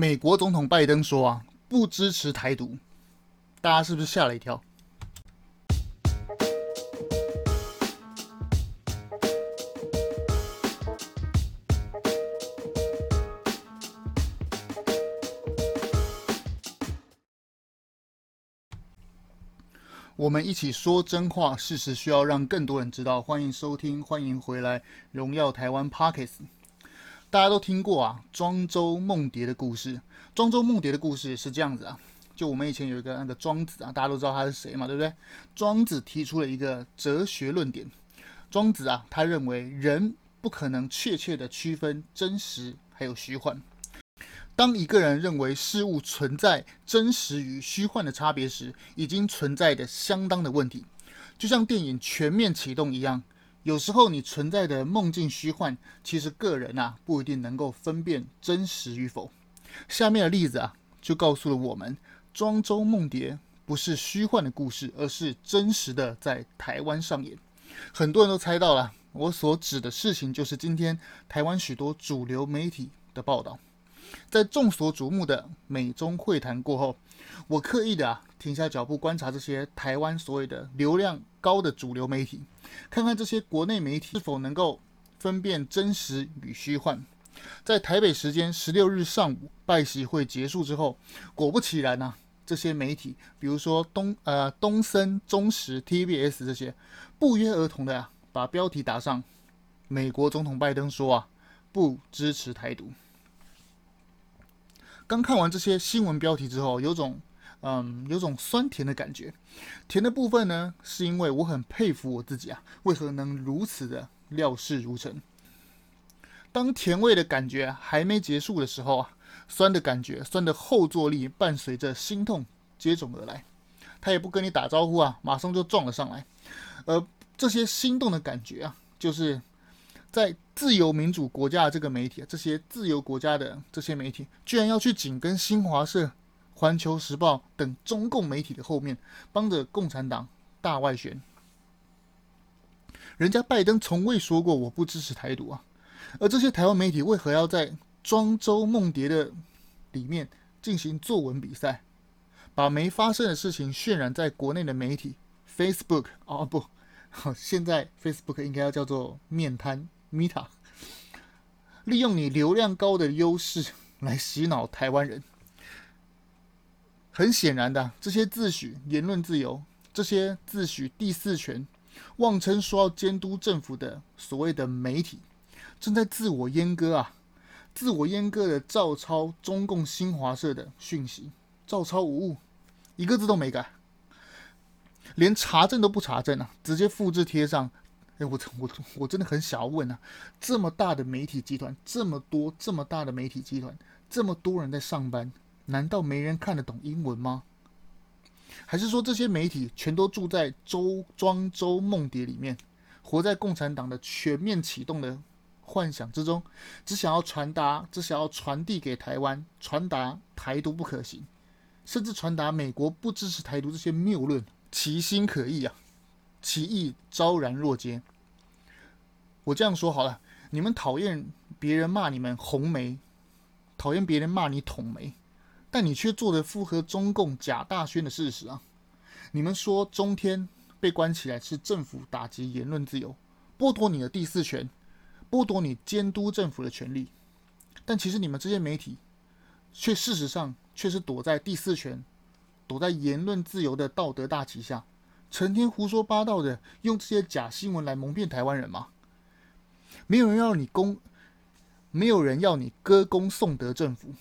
美国总统拜登说啊，不支持台独，大家是不是吓了一跳？我们一起说真话，事实需要让更多人知道。欢迎收听，欢迎回来，荣耀台湾 Podcast。大家都听过啊，庄周梦蝶的故事。庄周梦蝶的故事是这样子啊，就我们以前有一个那个庄子啊，大家都知道他是谁嘛，对不对？庄子提出了一个哲学论点。庄子啊，他认为人不可能确切的区分真实还有虚幻。当一个人认为事物存在真实与虚幻的差别时，已经存在的相当的问题。就像电影全面启动一样，有时候你存在的梦境虚幻，其实个人啊不一定能够分辨真实与否。下面的例子啊，就告诉了我们，庄周梦蝶不是虚幻的故事，而是真实的在台湾上演。很多人都猜到了，我所指的事情就是今天台湾许多主流媒体的报道。在众所瞩目的美中会谈过后，我刻意的啊停下脚步观察这些台湾所谓的流量高的主流媒体，看看这些国内媒体是否能够分辨真实与虚幻。在台北时间十六日上午拜习会结束之后，果不其然呐、这些媒体，比如说东呃东森、中时、TBS 这些，不约而同的啊把标题打上：美国总统拜登说啊不支持台独。刚看完这些新闻标题之后，有种嗯，有种酸甜的感觉。甜的部分呢，是因为我很佩服我自己啊，为何能如此的料事如神。当甜味的感觉还没结束的时候啊，酸的感觉，酸的后坐力伴随着心痛接踵而来。他也不跟你打招呼啊，马上就撞了上来。而这些心动的感觉啊，就是。在自由民主国家的这个媒体，这些自由国家的这些媒体，居然要去紧跟新华社、环球时报等中共媒体的后面，帮着共产党大外宣。人家拜登从未说过我不支持台独啊，而这些台湾媒体为何要在庄周梦蝶的里面进行作文比赛，把没发生的事情渲染在国内的媒体 Facebook 哦不，现在 Facebook 应该要叫做面瘫。Meta 利用你流量高的优势来洗脑台湾人，很显然的，这些自诩言论自由、这些自诩第四权、妄称说要监督政府的所谓的媒体，正在自我阉割啊！自我阉割的照抄中共新华社的讯息，照抄无误，一个字都没改，连查证都不查证啊，直接复制贴上。哎，我我我真的很想要问啊，这么大的媒体集团，这么多这么大的媒体集团，这么多人在上班，难道没人看得懂英文吗？还是说这些媒体全都住在周庄周梦蝶里面，活在共产党的全面启动的幻想之中，只想要传达，只想要传递给台湾，传达台独不可行，甚至传达美国不支持台独这些谬论，其心可疑啊！其意昭然若揭。我这样说好了，你们讨厌别人骂你们红媒，讨厌别人骂你统媒，但你却做的符合中共假大宣的事实啊！你们说中天被关起来是政府打击言论自由，剥夺你的第四权，剥夺你监督政府的权利，但其实你们这些媒体，却事实上却是躲在第四权，躲在言论自由的道德大旗下。成天胡说八道的，用这些假新闻来蒙骗台湾人吗？没有人要你公，没有人要你歌功颂德政府。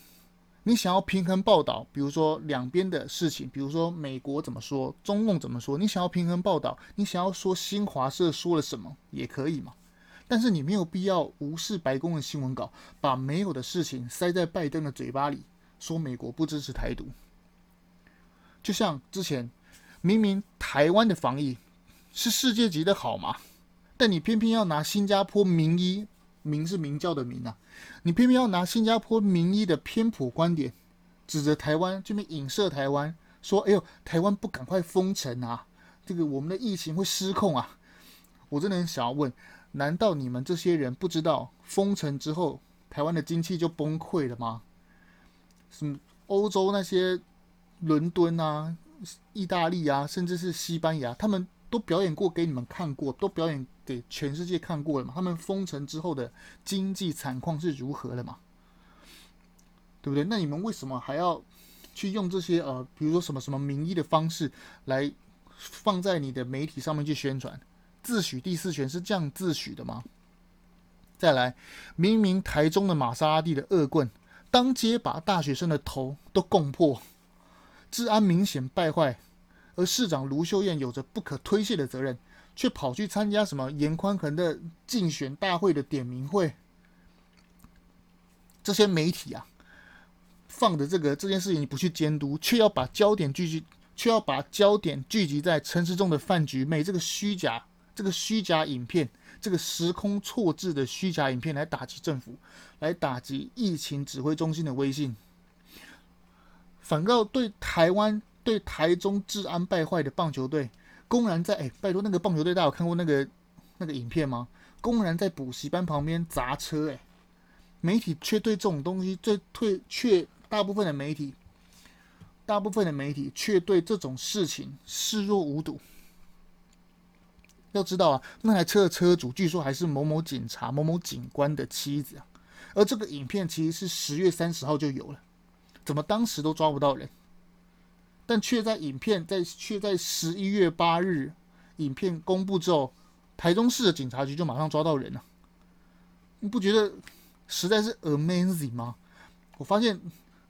你想要平衡报道，比如说两边的事情，比如说美国怎么说，中共怎么说，你想要平衡报道，你想要说新华社说了什么也可以嘛。但是你没有必要无视白宫的新闻稿，把没有的事情塞在拜登的嘴巴里，说美国不支持台独。就像之前。明明台湾的防疫是世界级的好嘛，但你偏偏要拿新加坡名医，名是名教的名啊，你偏偏要拿新加坡名医的偏颇观点，指着台湾这边影射台湾，说：“哎呦，台湾不赶快封城啊，这个我们的疫情会失控啊！”我真的很想要问，难道你们这些人不知道封城之后台湾的经济就崩溃了吗？什么欧洲那些伦敦啊、意大利啊，甚至是西班牙，他们都表演过给你们看过，都表演给全世界看过了嘛？他们封城之后的经济惨况是如何了嘛？对不对？那你们为什么还要去用这些呃，比如说什么什么名义的方式来放在你的媒体上面去宣传？自诩第四权是这样自诩的吗？再来，明明台中的玛莎拉蒂的恶棍，当街把大学生的头都供破，治安明显败坏，而市长卢秀燕有着不可推卸的责任，却跑去参加什么颜宽恒的竞选大会的点名会。这些媒体啊，放的这个这件事情你不去监督，却要把焦点聚集，却要把焦点聚集在陈时中的饭局妹这个虚假。这个虚假影片，这个时空错置的虚假影片，来打击政府，来打击疫情指挥中心的威信，反告对台湾、对台中治安败坏的棒球队，公然在哎，拜托那个棒球队，大家有看过那个那个影片吗？公然在补习班旁边砸车，哎，媒体却对这种东西最退，却大部分的媒体，大部分的媒体却对这种事情视若无睹。要知道啊，那台车的车主据说还是某某警察、某某警官的妻子啊。而这个影片其实是十月三十号就有了，怎么当时都抓不到人？但却在影片在却在十一月八日影片公布之后，台中市的警察局就马上抓到人了。你不觉得实在是 amazing 吗？我发现，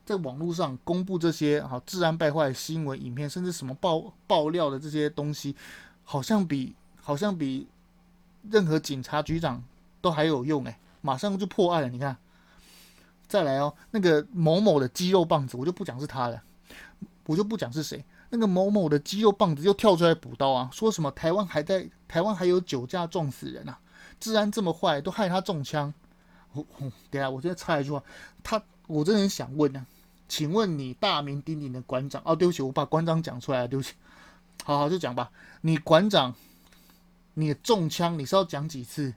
在网络上公布这些啊治安败坏新闻影片，甚至什么爆爆料的这些东西，好像比。好像比任何警察局长都还有用哎、马上就破案了。你看，再来哦，那个某某的肌肉棒子，我就不讲是他了，我就不讲是谁。那个某某的肌肉棒子又跳出来补刀啊，说什么台湾还在台湾还有酒驾撞死人啊，治安这么坏，都害他中枪。我、哦、等下，我现在插一句话，他我真的很想问呢、啊，请问你大名鼎鼎的馆长哦，对不起，我把馆长讲出来了，对不起。好好就讲吧，你馆长。你中枪，你是要讲几次？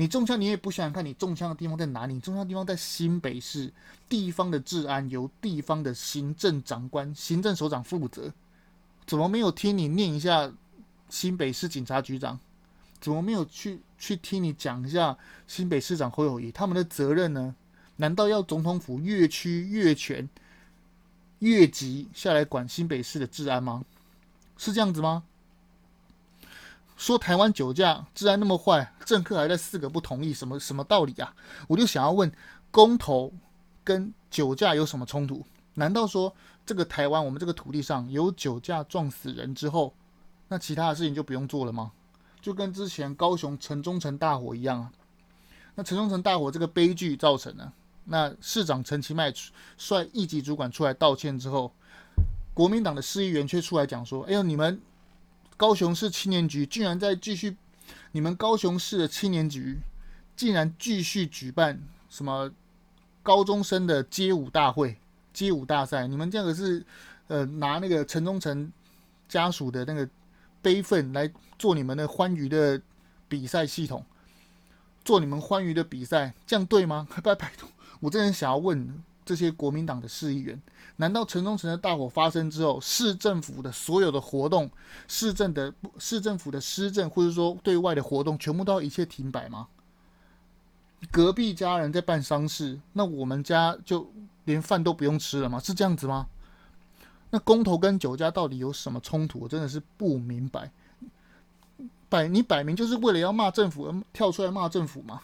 你中枪，你也不想想看，你中枪的地方在哪里？中枪的地方在新北市，地方的治安由地方的行政长官、行政首长负责。怎么没有听你念一下新北市警察局长？怎么没有去去听你讲一下新北市长侯友宜他们的责任呢？难道要总统府越区越权越级下来管新北市的治安吗？是这样子吗？说台湾酒驾治安那么坏，政客还在四个不同意，什么什么道理啊？我就想要问，公投跟酒驾有什么冲突？难道说这个台湾我们这个土地上有酒驾撞死人之后，那其他的事情就不用做了吗？就跟之前高雄城中城大火一样啊？那城中城大火这个悲剧造成的，那市长陈其迈率一级主管出来道歉之后，国民党的市议员却出来讲说：“哎呦，你们。”高雄市青年局竟然在继续，你们高雄市的青年局竟然继续举办什么高中生的街舞大会、街舞大赛？你们这个是呃拿那个城中城家属的那个悲愤来做你们的欢愉的比赛系统，做你们欢愉的比赛，这样对吗？拜拜托，我真的想要问。这些国民党的市议员，难道城中城的大火发生之后，市政府的所有的活动、市政的市政府的施政，或者说对外的活动，全部都要一切停摆吗？隔壁家人在办丧事，那我们家就连饭都不用吃了吗？是这样子吗？那公投跟酒驾到底有什么冲突？我真的是不明白。摆你摆明就是为了要骂政府而跳出来骂政府吗？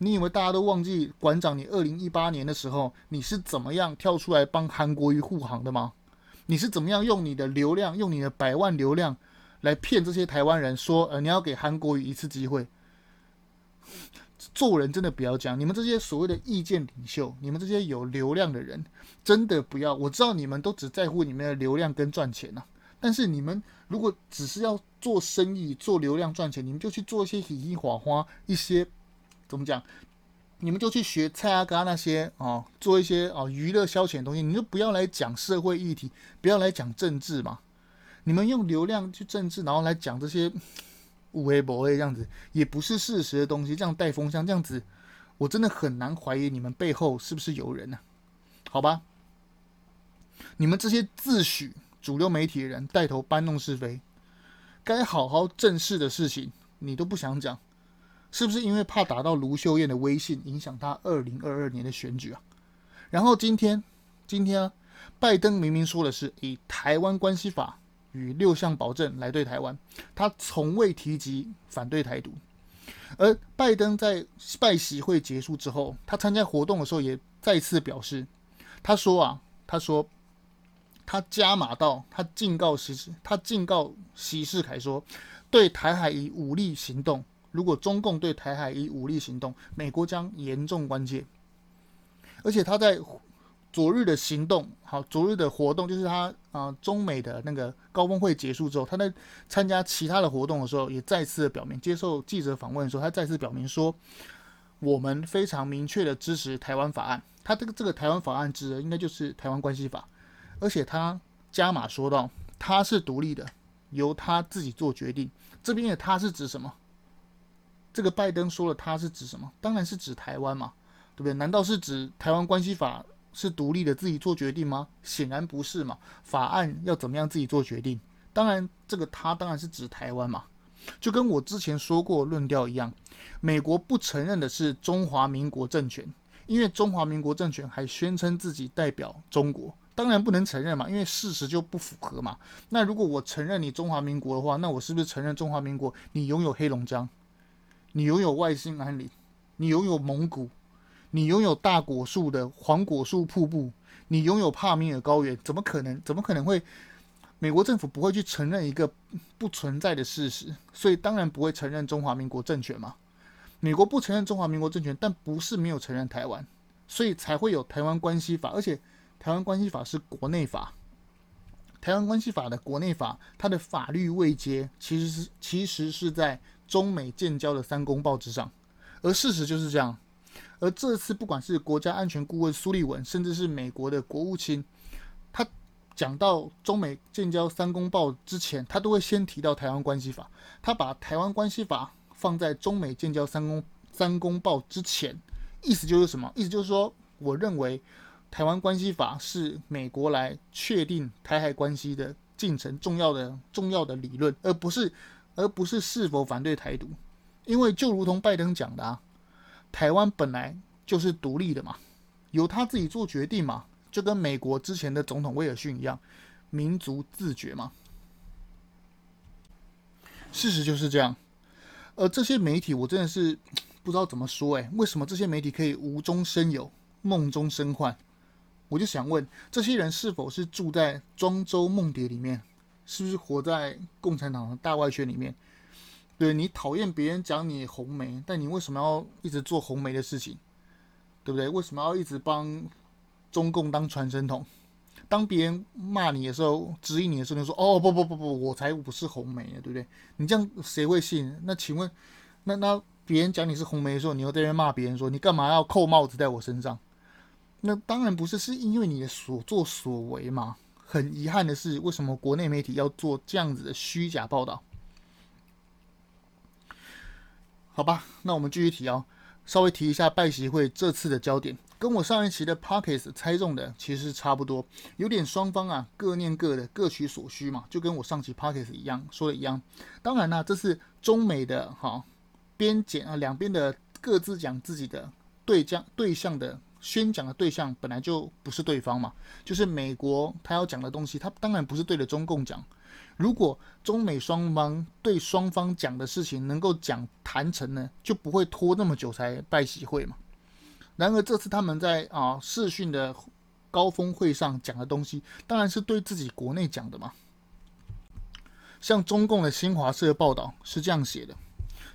你以为大家都忘记馆长？你二零一八年的时候，你是怎么样跳出来帮韩国瑜护航的吗？你是怎么样用你的流量，用你的百万流量来骗这些台湾人说，呃，你要给韩国瑜一次机会？做人真的不要讲。你们这些所谓的意见领袖，你们这些有流量的人，真的不要。我知道你们都只在乎你们的流量跟赚钱呐，但是你们如果只是要做生意、做流量赚钱，你们就去做一些喜喜花花一些。怎么讲？你们就去学蔡阿嘎那些哦，做一些哦娱乐消遣的东西。你就不要来讲社会议题，不要来讲政治嘛。你们用流量去政治，然后来讲这些无为不为这样子，也不是事实的东西。这样带风向，这样子，我真的很难怀疑你们背后是不是有人呢、好吧。你们这些自诩主流媒体的人带头搬弄是非，该好好正视的事情你都不想讲，是不是因为怕打到卢秀燕的威信，影响他二零二二年的选举啊？然后今天，今天啊，拜登明明说的是以台湾关系法与六项保证来对台湾，他从未提及反对台独。而拜登在拜习会结束之后，他参加活动的时候也再次表示，他说啊，他说他加码到，他警告习，他警告习士凯说，对台海以武力行动，如果中共对台海以武力行动，美国将严重关切。而且他在。昨日的行动，好，昨日的活动就是他啊、中美的那个高峰会结束之后，他在参加其他的活动的时候，也再次的表明，接受记者访问的时候，他再次表明说，我们非常明确的支持台湾法案。他这个这个台湾法案指的应该就是台湾关系法，而且他加码说到，他是独立的，由他自己做决定。这边的他是指什么？这个拜登说了他是指什么？当然是指台湾嘛，对不对？难道是指台湾关系法？是独立的自己做决定吗？显然不是嘛。法案要怎么样自己做决定？当然，这个他当然是指台湾嘛。就跟我之前说过论调一样，美国不承认的是中华民国政权，因为中华民国政权还宣称自己代表中国，当然不能承认嘛，因为事实就不符合嘛。那如果我承认你中华民国的话，那我是不是承认中华民国你拥有黑龙江，你拥有外兴安岭，你拥有蒙古？你拥有大果树的黄果树瀑布，你拥有帕米尔高原，怎么可能？怎么可能会？美国政府不会去承认一个不存在的事实，所以当然不会承认中华民国政权嘛。美国不承认中华民国政权，但不是没有承认台湾，所以才会有台湾关系法。而且台湾关系法是国内法，台湾关系法的国内法，它的法律位阶其实是其实是在中美建交的三公报之上，而事实就是这样。而这次，不管是国家安全顾问苏利文，甚至是美国的国务卿，他讲到中美建交三公报之前，他都会先提到台湾关系法。他把台湾关系法放在中美建交三公三公报之前，意思就是什么？意思就是说，我认为台湾关系法是美国来确定台海关系的进程重要的重要的理论，而不是而不是是否反对台独。因为就如同拜登讲的啊。台湾本来就是独立的嘛，由他自己做决定嘛，就跟美国之前的总统威尔逊一样，民族自决嘛。事实就是这样。而这些媒体，我真的是 不知道怎么说诶，为什么这些媒体可以无中生有、梦中生幻？我就想问，这些人是否是住在庄周梦蝶里面？是不是活在共产党的大外圈里面？对，你讨厌别人讲你红梅，但你为什么要一直做红梅的事情？对不对？为什么要一直帮中共当传声筒？当别人骂你的时候，质疑你的时候，你说：“哦，不不不不，我才不是红梅呢，对不对？”你这样谁会信？那请问，那那别人讲你是红梅的时候，你又在那骂别人说：“你干嘛要扣帽子在我身上？”那当然不是，是因为你的所作所为嘛。很遗憾的是，为什么国内媒体要做这样子的虚假报道？好吧，那我们继续提哦，稍微提一下拜习会这次的焦点，跟我上一期的 p o c k e t 猜中的其实差不多，有点双方啊各念各的，各取所需嘛，就跟我上期 p o c k e t 一样说的一样。当然呢，这是中美的哈边检啊，两边的各自讲自己的对讲对象的宣讲的对象本来就不是对方嘛，就是美国他要讲的东西，他当然不是对着中共讲。如果中美双方对双方讲的事情能够讲谈成呢，就不会拖那么久才拜喜会嘛。然而这次他们在啊视讯的高峰会上讲的东西，当然是对自己国内讲的嘛。像中共的新华社报道是这样写的，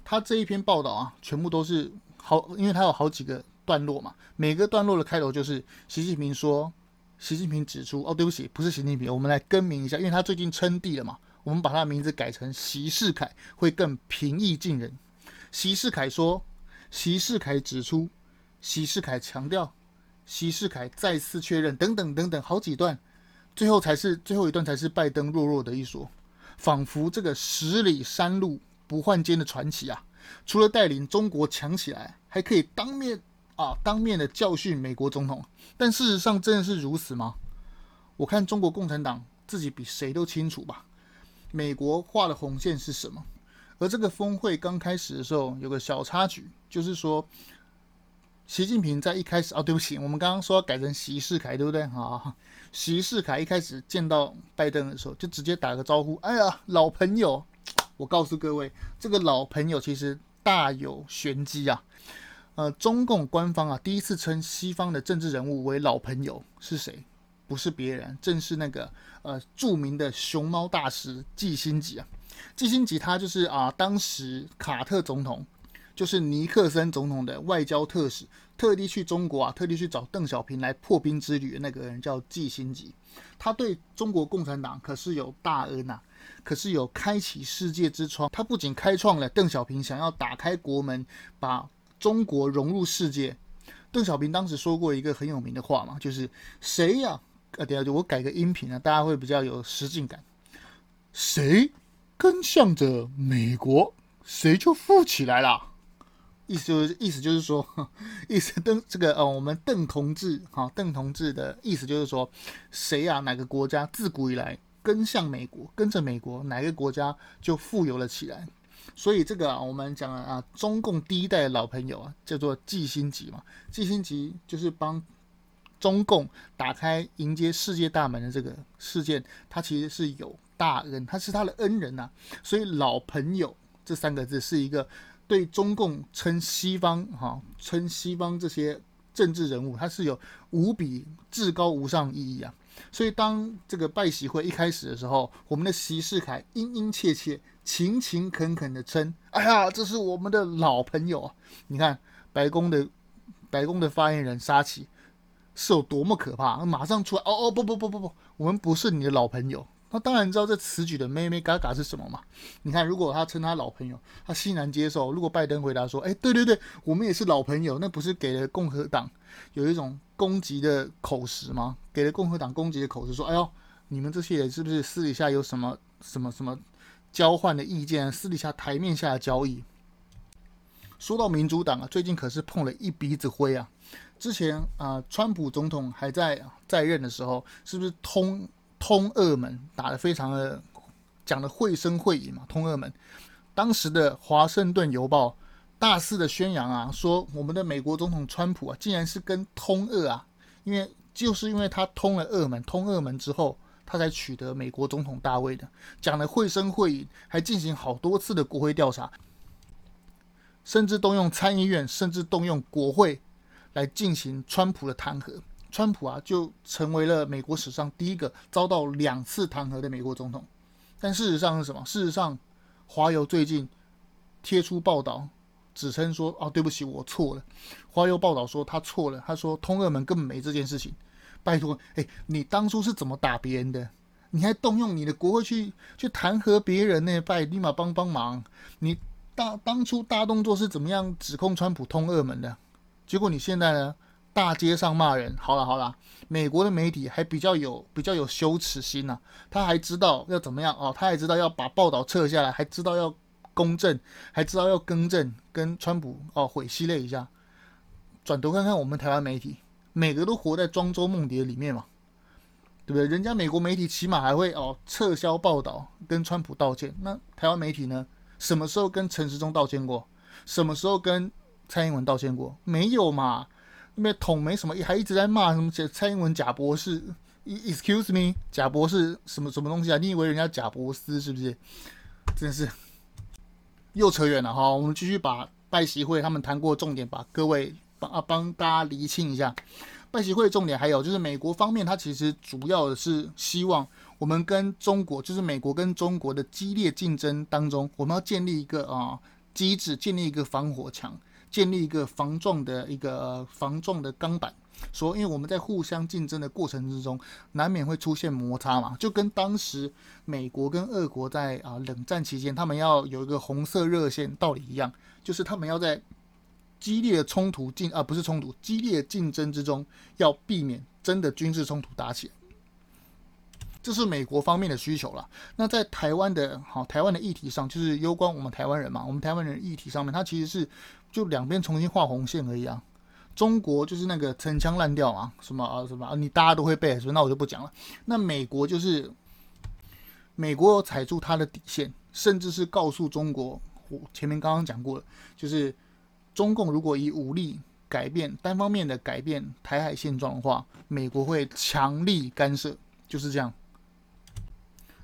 他这一篇报道啊，全部都是好，因为他有好几个段落嘛，每个段落的开头就是习近平说。习近平指出，哦，对不起，不是习近平，我们来更名一下，因为他最近称帝了嘛，我们把他的名字改成习世凯，会更平易近人。习士凯说，习士凯指出，习士凯强调，习士凯再次确认，等等等等，好几段，最后才是最后一段才是拜登弱弱的一说，仿佛这个十里山路不换肩的传奇啊，除了带领中国强起来，还可以当面。啊！当面的教训美国总统，但事实上真的是如此吗？我看中国共产党自己比谁都清楚吧。美国画的红线是什么？而这个峰会刚开始的时候，有个小插曲，就是说，习近平在一开始，哦，对不起，我们刚刚说要改成习世凯，对不对？啊，习世凯一开始见到拜登的时候，就直接打个招呼，哎呀，老朋友。我告诉各位，这个老朋友其实大有玄机啊。呃，中共官方啊，第一次称西方的政治人物为老朋友是谁？不是别人，正是那个呃著名的熊猫大师季辛吉啊。季辛吉他就是啊，当时卡特总统，就是尼克森总统的外交特使，特地去中国啊，特地去找邓小平来破冰之旅的那个人叫季辛吉。他对中国共产党可是有大恩呐、啊，可是有开启世界之窗。他不仅开创了邓小平想要打开国门，把中国融入世界。邓小平当时说过一个很有名的话嘛，就是谁呀、啊？呃，等下就我改个音频啊，大家会比较有实境感。谁？跟向着美国，谁就富起来了。意思就是，意思就是说，意思邓这个呃，我们邓同志哈，邓同志的意思就是说，谁啊？哪个国家自古以来跟向美国，跟着美国，哪个国家就富有了起来。所以这个啊，我们讲了啊，中共第一代老朋友啊，叫做季辛吉嘛。季辛吉就是帮中共打开迎接世界大门的这个事件，他其实是有。大恩，他是他的恩人呐、所以老朋友这三个字是一个对中共称西方哈称西方这些政治人物，他是有无比至高无上意义啊。所以当这个拜喜会一开始的时候，我们的席世凯殷殷切切、勤勤恳恳的称：“哎呀，这是我们的老朋友啊！”你看白宫的白宫的发言人沙奇是有多么可怕，马上出来哦哦不不不不不，我们不是你的老朋友。那当然知道这此举的眉眉角角是什么嘛？你看，如果他称他老朋友，他欣然接受；如果拜登回答说：“哎，对对对，我们也是老朋友”，那不是给了共和党有一种攻击的口实吗？给了共和党攻击的口实，说：“哎呦，你们这些人是不是私底下有什么什么什么交换的意见？私底下台面下的交易？”说到民主党啊，最近可是碰了一鼻子灰啊！之前啊、川普总统还在在任的时候，是不是通？通俄门打得非常的讲的绘声绘影嘛，通俄门，当时的华盛顿邮报大肆的宣扬啊，说我们的美国总统川普啊，竟然是跟通俄啊，因为就是因为他通了俄门，通俄门之后，他才取得美国总统大位的，讲的绘声绘影，还进行好多次的国会调查，甚至动用参议院，甚至动用国会来进行川普的弹劾。川普啊，就成为了美国史上第一个遭到两次弹劾的美国总统。但事实上是什么？事实上，华邮最近贴出报道，指称说：“哦，对不起，我错了。”华邮报道说他错了，他说通俄门根本没这件事情。拜托，哎，你当初是怎么打别人的？你还动用你的国会去去弹劾别人呢？拜，立马帮帮忙！你大当初大动作是怎么样指控川普通俄门的？结果你现在呢？大街上骂人，好了好了，美国的媒体还比较有比较有羞耻心呐、他还知道要怎么样哦，他还知道要把报道撤下来，还知道要公正，还知道要更正，跟川普哦毁系列一下。转头看看我们台湾媒体，每个都活在庄周梦蝶里面嘛，对不对？人家美国媒体起码还会哦撤销报道，跟川普道歉。那台湾媒体呢？什么时候跟陈时中道歉过？什么时候跟蔡英文道歉过？没有嘛。因为统没什么，还一直在骂什么蔡英文假博士，excuse me，假博士什么什么东西啊？你以为人家假博斯是不是？真是又扯远了哈。我们继续把拜习会他们谈过重点，把各位帮啊帮大家厘清一下。拜习会重点还有就是美国方面，它其实主要的是希望我们跟中国，就是美国跟中国的激烈竞争当中，我们要建立一个啊机制，建立一个防火墙。建立一个防撞的一个防撞的钢板，说，因为我们在互相竞争的过程之中，难免会出现摩擦嘛，就跟当时美国跟俄国在啊冷战期间，他们要有一个红色热线道理一样，就是他们要在激烈的冲突竞啊不是冲突，激烈竞争之中，要避免真的军事冲突打起来。这是美国方面的需求了。那在台湾的好，台湾的议题上，就是攸关我们台湾人嘛。我们台湾人议题上面，它其实是就两边重新画红线而已啊。中国就是那个陈腔滥调嘛，什么啊什么啊，你大家都会背，所以那我就不讲了。那美国就是美国有踩住它的底线，甚至是告诉中国，我前面刚刚讲过了，就是中共如果以武力改变单方面的改变台海现状的话，美国会强力干涉，就是这样。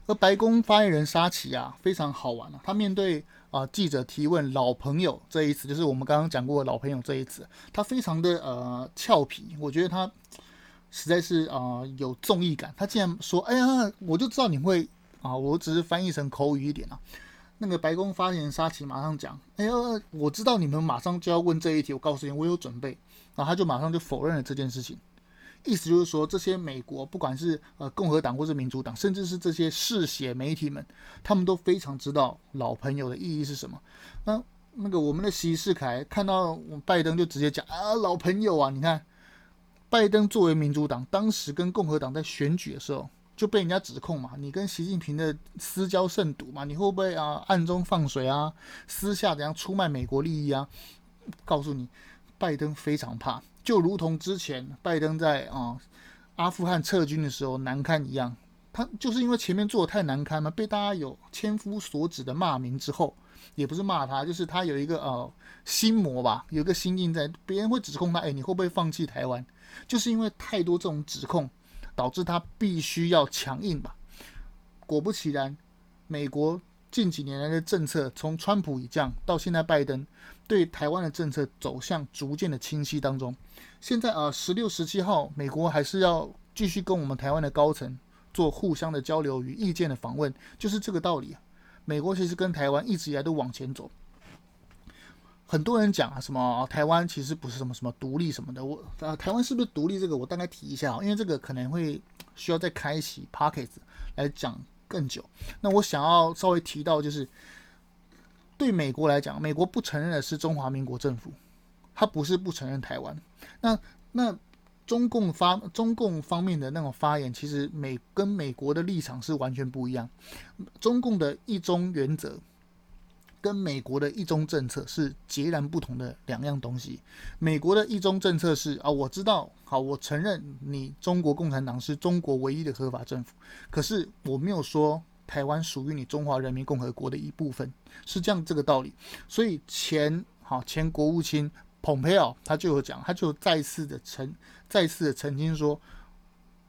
而白宫发言人沙奇啊，非常好玩啊，他面对。啊！记者提问“老朋友”这一词，就是我们刚刚讲过“老朋友”这一词，他非常的呃俏皮，我觉得他实在是啊、有综艺感。他竟然说：“哎呀，我就知道你会啊！”我只是翻译成口语一点啊。那个白宫发言人沙奇马上讲：“哎呀，我知道你们马上就要问这一题，我告诉你，我有准备。”然后他就马上就否认了这件事情。意思就是说，这些美国不管是呃共和党或是民主党，甚至是这些嗜血媒体们，他们都非常知道老朋友的意义是什么。那那个我们的习世凯看到拜登就直接讲啊，老朋友啊，你看，拜登作为民主党，当时跟共和党在选举的时候就被人家指控嘛，你跟习近平的私交甚笃嘛，你会不会啊暗中放水啊，私下怎样出卖美国利益啊？告诉你，拜登非常怕。就如同之前拜登在啊阿富汗撤军的时候难堪一样，他就是因为前面做的太难堪嘛，被大家有千夫所指的骂名之后，也不是骂他，就是他有一个呃心魔吧，有一个心印在，别人会指控他，哎，你会不会放弃台湾？就是因为太多这种指控，导致他必须要强硬吧。果不其然，美国近几年来的政策，从川普以降到现在拜登。对台湾的政策走向逐渐的清晰当中，现在啊，十六、十七号，美国还是要继续跟我们台湾的高层做互相的交流与意见的访问，就是这个道理啊。美国其实跟台湾一直以来都往前走。很多人讲啊，什么台湾其实不是什么什么独立什么的，我啊，台湾是不是独立？这个我大概提一下啊，因为这个可能会需要再开启 Podcast 来讲更久。那我想要稍微提到就是。对美国来讲，美国不承认的是中华民国政府，他不是不承认台湾。那那中共发中共方面的那种发言，其实美跟美国的立场是完全不一样。中共的一中原则跟美国的一中政策是截然不同的两样东西。美国的一中政策是啊，我知道，好，我承认你中国共产党是中国唯一的合法政府，可是我没有说。台湾属于你中华人民共和国的一部分，是这样这个道理。所以前好前国务卿蓬佩奥他就有讲，他就再次的澄再次的澄清说，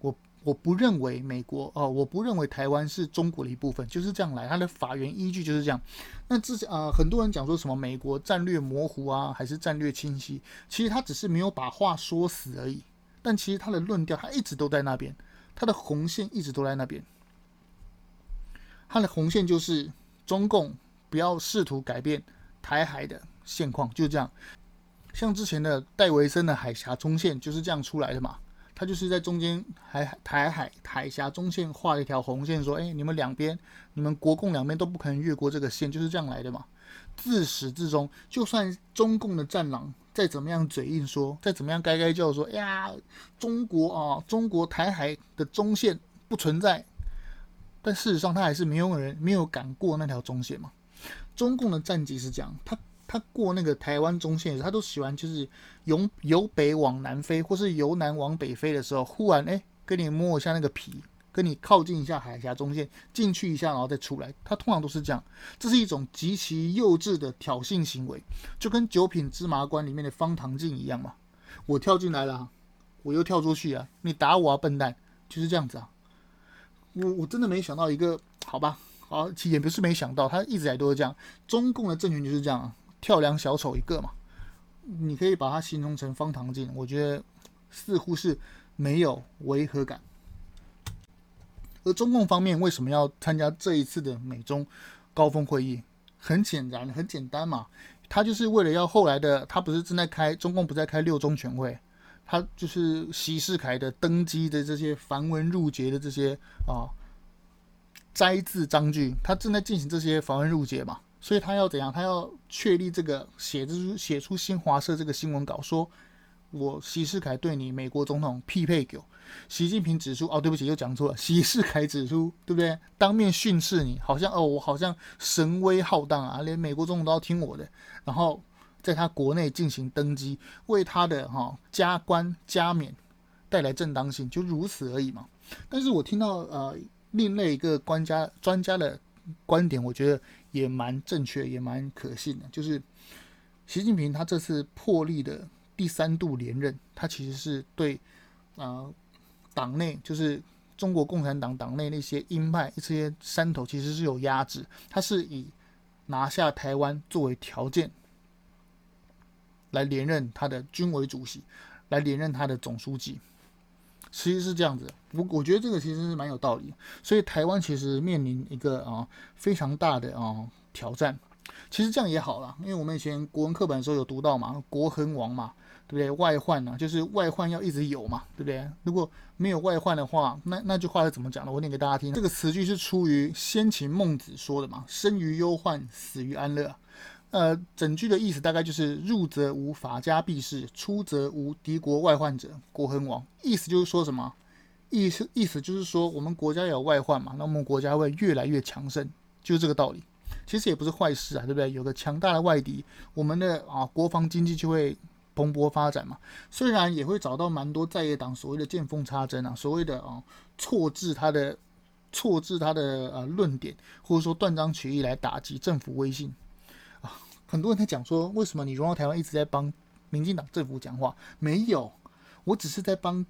我我不认为美国哦，我不认为台湾是中国的一部分，就是这样来。他的法源依据就是这样。那之前啊，很多人讲说什么美国战略模糊啊，还是战略清晰？其实他只是没有把话说死而已。但其实他的论调他一直都在那边，他的红线一直都在那边。他的红线就是中共不要试图改变台海的现况，就这样。像之前的戴维森的海峡中线就是这样出来的嘛。他就是在中间海台海海峡中线画了一条红线，说：“哎，你们两边，你们国共两边都不可能越过这个线，就是这样来的嘛。”自始至终，就算中共的战狼再怎么样嘴硬说，再怎么样该该叫说：“哎呀，中国啊，中国台海的中线不存在。”但事实上，他还是没有人没有敢过那条中线嘛。中共的战绩是这样，他他过那个台湾中线时，他都喜欢就是由由北往南飞，或是由南往北飞的时候，忽然哎，跟你摸一下那个皮，跟你靠近一下海峡中线，进去一下，然后再出来。他通常都是这样，这是一种极其幼稚的挑衅行为，就跟九品芝麻官里面的方唐镜一样嘛。我跳进来了，我又跳出去啊，你打我啊，笨蛋，就是这样子啊。我我真的没想到一个，好吧，好，也不是没想到，他一直以来都是这样。中共的政权就是这样啊，跳梁小丑一个嘛。你可以把它形容成方唐镜，我觉得似乎是没有违和感。而中共方面为什么要参加这一次的美中高峰会议？很显然，很简单嘛，他就是为了要后来的，他不是正在开，中共不在开六中全会。他就是习士凯的登基的这些繁文缛节的这些啊摘字章句，他正在进行这些繁文缛节嘛，所以他要怎样？他要确立这个写出写出新华社这个新闻稿，说我习世凯对你美国总统匹配狗。习近平指出，哦，对不起，又讲错了。习世凯指出，对不对？当面训斥你，好像哦，我好像神威浩荡啊，连美国总统都要听我的。然后在他国内进行登基，为他的哈、加官加冕带来正当性，就如此而已嘛。但是我听到呃另类一个官家专家的观点，我觉得也蛮正确，也蛮可信的，就是习近平他这次破例的第三度连任，他其实是对啊、党内就是中国共产党党内那些鹰派这些山头，其实是有压制，他是以拿下台湾作为条件来连任他的军委主席，来连任他的总书记。其实是这样子，我我觉得这个其实是蛮有道理。所以台湾其实面临一个啊非常大的啊挑战。其实这样也好了，因为我们以前国文课本的时候有读到嘛，国恒王嘛，对不对？外患呢、就是外患要一直有嘛，对不对？如果没有外患的话，那那句话是怎么讲的？我念给大家听。这个词句是出于先秦孟子说的嘛，“生于忧患，死于安乐”。呃，整句的意思大概就是入则无法家弊事，出则无敌国外患者，国恒王。意思就是说什么？意思意思就是说，我们国家有外患嘛，那我们国家会越来越强盛，就是这个道理。其实也不是坏事啊，对不对？有个强大的外敌，我们的啊国防经济就会蓬勃发展嘛。虽然也会找到蛮多在野党所谓的见缝插针啊，所谓的啊错置他的错置他的呃论点，或者说断章取义来打击政府威信。很多人在讲说，为什么你荣耀台湾一直在帮民进党政府讲话？没有，我只是在帮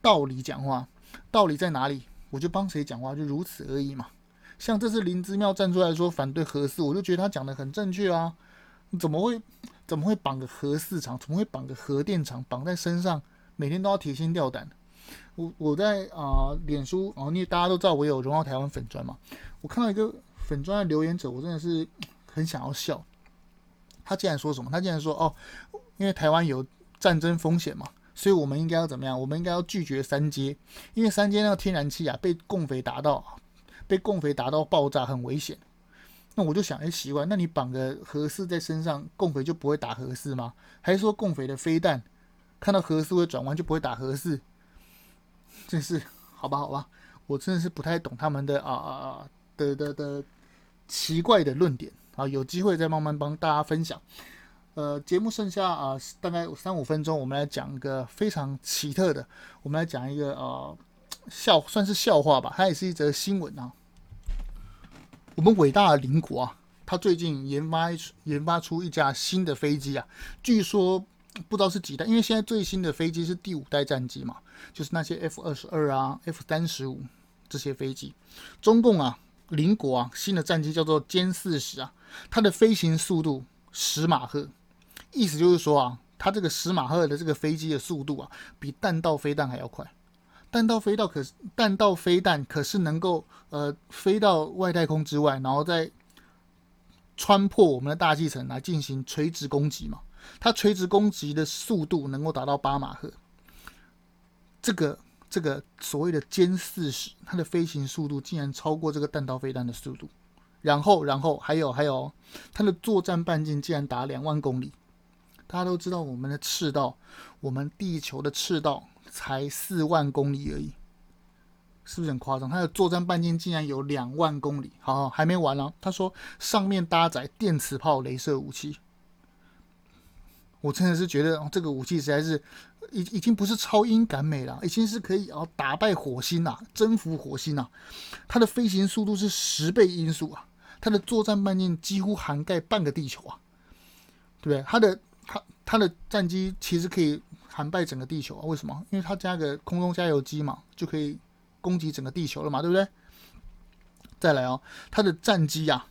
道理讲话。道理在哪里？我就帮谁讲话，就如此而已嘛。像这次林之妙站出来说反对核四，我就觉得他讲的很正确啊。怎么会怎么会绑个核四厂？怎么会绑个核电厂绑在身上？每天都要提心吊胆。我我在啊、脸书哦，因为大家都知道我有荣耀台湾粉砖嘛。我看到一个粉砖的留言者，我真的是很想要笑。他竟然说什么？他竟然说哦，因为台湾有战争风险嘛，所以我们应该要怎么样？我们应该要拒绝三阶，因为三阶那个天然气啊被共匪打到，被共匪打到爆炸，很危险。那我就想，哎，奇怪，那你绑个核四在身上，共匪就不会打核四吗？还是说共匪的飞弹看到核四会转弯就不会打核四？真是好吧，好吧，我真的是不太懂他们的啊啊啊的的的奇怪的论点。啊，有机会再慢慢帮大家分享。呃，节目剩下啊、大概三五分钟，我们来讲一个非常奇特的，我们来讲一个呃笑，算是笑话吧，它也是一则新闻啊。我们伟大的邻国啊，它最近研发研发出一架新的飞机啊，据说不知道是几代，因为现在最新的飞机是第五代战机嘛，就是那些 F 二十二啊、F 三十五这些飞机，中共啊。邻国啊，新的战机叫做歼四十啊，它的飞行速度十马赫，意思就是说啊，它这个十马赫的这个飞机的速度啊，比弹道飞弹还要快。弹道飞弹可是弹道飞弹可是能够呃飞到外太空之外，然后再穿破我们的大气层来进行垂直攻击嘛。它垂直攻击的速度能够达到八马赫，这个。这个所谓的歼四十，它的飞行速度竟然超过这个弹道飞弹的速度，然后，然后还有还有，它的作战半径竟然达两万公里。大家都知道，我们的赤道，我们地球的赤道才四万公里而已，是不是很夸张？它的作战半径竟然有两万公里。好，好，还没完呢，他说上面搭载电磁炮、镭射武器。我真的是觉得，这个武器实在是已已经不是超英赶美了，已经是可以啊打败火星呐，征服火星呐。它的飞行速度是十倍音速啊，它的作战半径几乎涵盖半个地球啊，对不对？它的它它的战机其实可以涵盖整个地球啊，为什么？因为它加个空中加油机嘛，就可以攻击整个地球了嘛，对不对？再来哦，它的战机呀。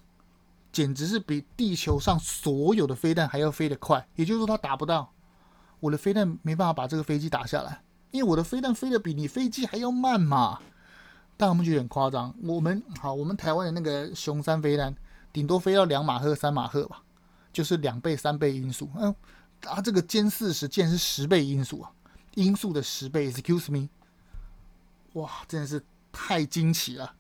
简直是比地球上所有的飞弹还要飞得快，也就是说，它打不到我的飞弹，没办法把这个飞机打下来，因为我的飞弹飞得比你飞机还要慢嘛。但我们觉得很夸张，我们好，我们台湾的那个雄三飞弹，顶多飞到两马赫、三马赫吧，就是两倍、三倍音速。嗯，啊，这个歼四十竟然是十倍音速啊，音速的十倍，excuse me，哇，真的是太惊奇了，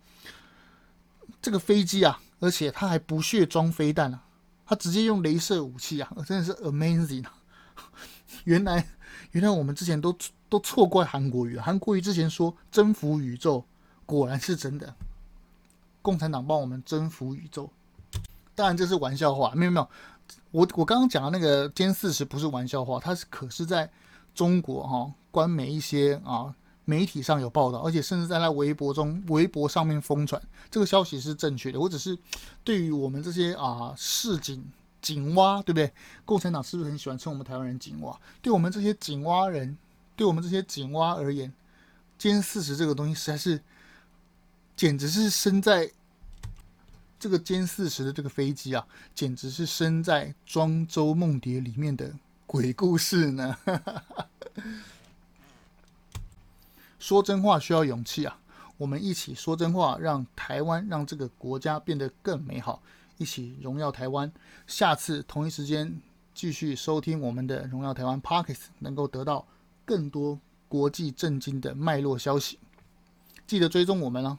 这个飞机啊！而且它还不屑装飞弹啊，它直接用镭射武器啊，真的是 amazing 啊！原来原来我们之前都都错怪韩国瑜，韩国瑜之前说征服宇宙，果然是真的。共产党帮我们征服宇宙，当然这是玩笑话，没有没有，我我刚刚讲的那个歼四十不是玩笑话，它是可是在中国哈、哦、官媒一些啊媒体上有报道，而且甚至在那微博中微博上面疯传，这个消息是正确的。我只是对于我们这些啊市井井蛙，对不对？共产党是不是很喜欢称我们台湾人井蛙？对我们这些井蛙人，对我们这些井蛙而言，歼四十这个东西实在是简直是身在。这个歼四十的这个飞机啊，简直是身在庄周梦蝶里面的鬼故事呢。说真话需要勇气啊！我们一起说真话，让台湾，让这个国家变得更美好，一起荣耀台湾。下次同一时间继续收听我们的荣耀台湾 pocket 能够得到更多国际震惊的脉络消息。记得追踪我们哦。